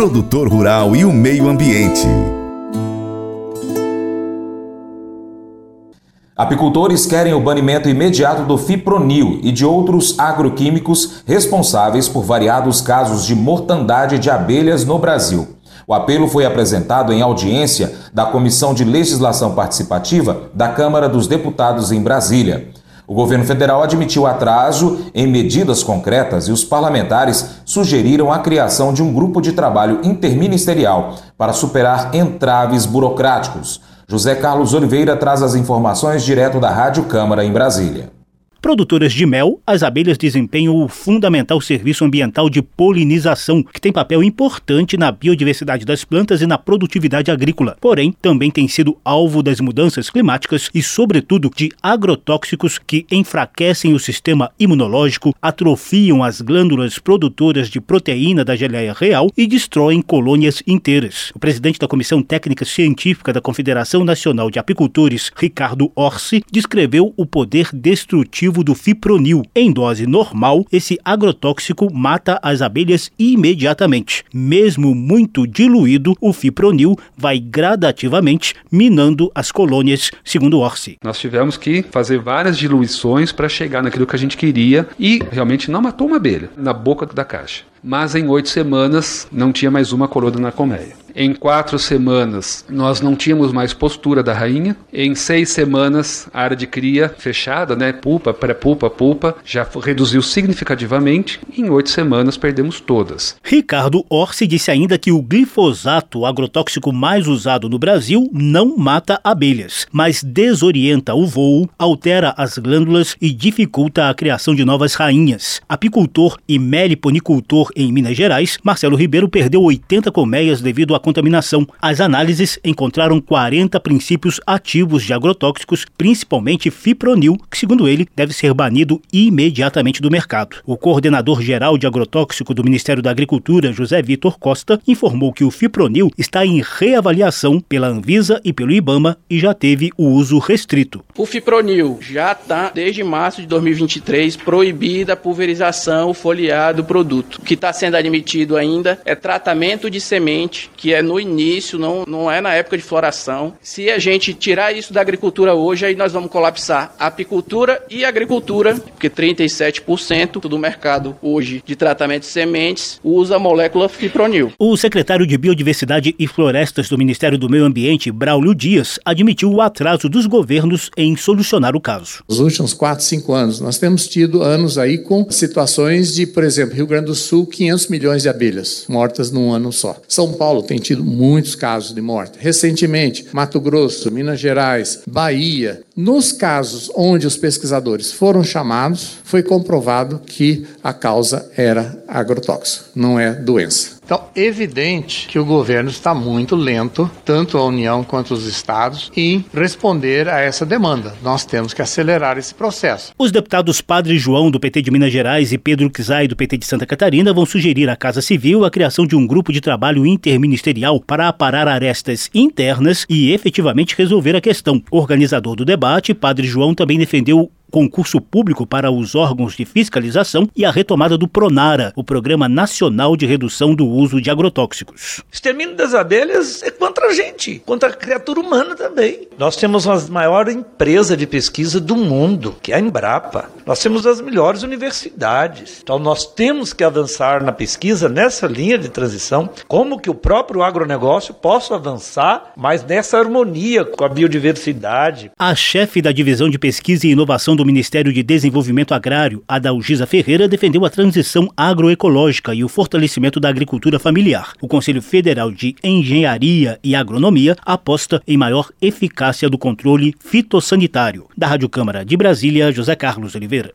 produtor rural e o meio ambiente. Apicultores querem o banimento imediato do fipronil e de outros agroquímicos responsáveis por variados casos de mortandade de abelhas no Brasil. O apelo foi apresentado em audiência da Comissão de Legislação Participativa da Câmara dos Deputados em Brasília. O governo federal admitiu atraso em medidas concretas e os parlamentares sugeriram a criação de um grupo de trabalho interministerial para superar entraves burocráticos. José Carlos Oliveira traz as informações direto da Rádio Câmara em Brasília. Produtoras de mel, as abelhas desempenham o fundamental serviço ambiental de polinização, que tem papel importante na biodiversidade das plantas e na produtividade agrícola. Porém, também tem sido alvo das mudanças climáticas e, sobretudo, de agrotóxicos que enfraquecem o sistema imunológico, atrofiam as glândulas produtoras de proteína da geleia real e destroem colônias inteiras. O presidente da Comissão Técnica Científica da Confederação Nacional de Apicultores, Ricardo Orsi, descreveu o poder destrutivo do fipronil. Em dose normal, esse agrotóxico mata as abelhas imediatamente. Mesmo muito diluído, o fipronil vai gradativamente minando as colônias, segundo Orsi. Nós tivemos que fazer várias diluições para chegar naquilo que a gente queria e realmente não matou uma abelha na boca da caixa mas em oito semanas não tinha mais uma coroa na colmeia. Em quatro semanas, nós não tínhamos mais postura da rainha. Em seis semanas, a área de cria fechada, né? Pupa, pré-pupa, pulpa, já reduziu significativamente. Em oito semanas, perdemos todas. Ricardo Orsi disse ainda que o glifosato, o agrotóxico mais usado no Brasil, não mata abelhas, mas desorienta o voo, altera as glândulas e dificulta a criação de novas rainhas. Apicultor e meliponicultor em Minas Gerais, Marcelo Ribeiro perdeu 80 colmeias devido à contaminação. As análises encontraram 40 princípios ativos de agrotóxicos, principalmente fipronil, que, segundo ele, deve ser banido imediatamente do mercado. O coordenador geral de agrotóxico do Ministério da Agricultura, José Vitor Costa, informou que o fipronil está em reavaliação pela Anvisa e pelo IBAMA e já teve o uso restrito. O fipronil já está, desde março de 2023, proibida a pulverização, folheado do produto. Que está sendo admitido ainda é tratamento de semente, que é no início, não, não é na época de floração. Se a gente tirar isso da agricultura hoje, aí nós vamos colapsar a apicultura e a agricultura, porque 37% do mercado hoje de tratamento de sementes usa a molécula fipronil. O secretário de Biodiversidade e Florestas do Ministério do Meio Ambiente, Braulio Dias, admitiu o atraso dos governos em solucionar o caso. Nos últimos 4, 5 anos, nós temos tido anos aí com situações de, por exemplo, Rio Grande do Sul, 500 milhões de abelhas mortas num ano só. São Paulo tem tido muitos casos de morte. Recentemente, Mato Grosso, Minas Gerais, Bahia. Nos casos onde os pesquisadores foram chamados, foi comprovado que a causa era agrotóxico, não é doença. Então, evidente que o governo está muito lento, tanto a União quanto os estados, em responder a essa demanda. Nós temos que acelerar esse processo. Os deputados Padre João, do PT de Minas Gerais, e Pedro Kizai, do PT de Santa Catarina, vão sugerir à Casa Civil a criação de um grupo de trabalho interministerial para aparar arestas internas e efetivamente resolver a questão. O organizador do debate, Padre João, também defendeu concurso público para os órgãos de fiscalização e a retomada do PRONARA, o Programa Nacional de Redução do Uso de Agrotóxicos. Extermínio das abelhas é contra a gente, contra a criatura humana também. Nós temos a maior empresa de pesquisa do mundo, que é a Embrapa. Nós temos as melhores universidades. Então nós temos que avançar na pesquisa nessa linha de transição, como que o próprio agronegócio possa avançar, mas nessa harmonia com a biodiversidade. A chefe da divisão de pesquisa e inovação do Ministério de Desenvolvimento Agrário, Adalgisa Ferreira, defendeu a transição agroecológica e o fortalecimento da agricultura familiar. O Conselho Federal de Engenharia e Agronomia aposta em maior eficácia do controle fitossanitário. Da Rádio Câmara de Brasília, José Carlos Oliveira.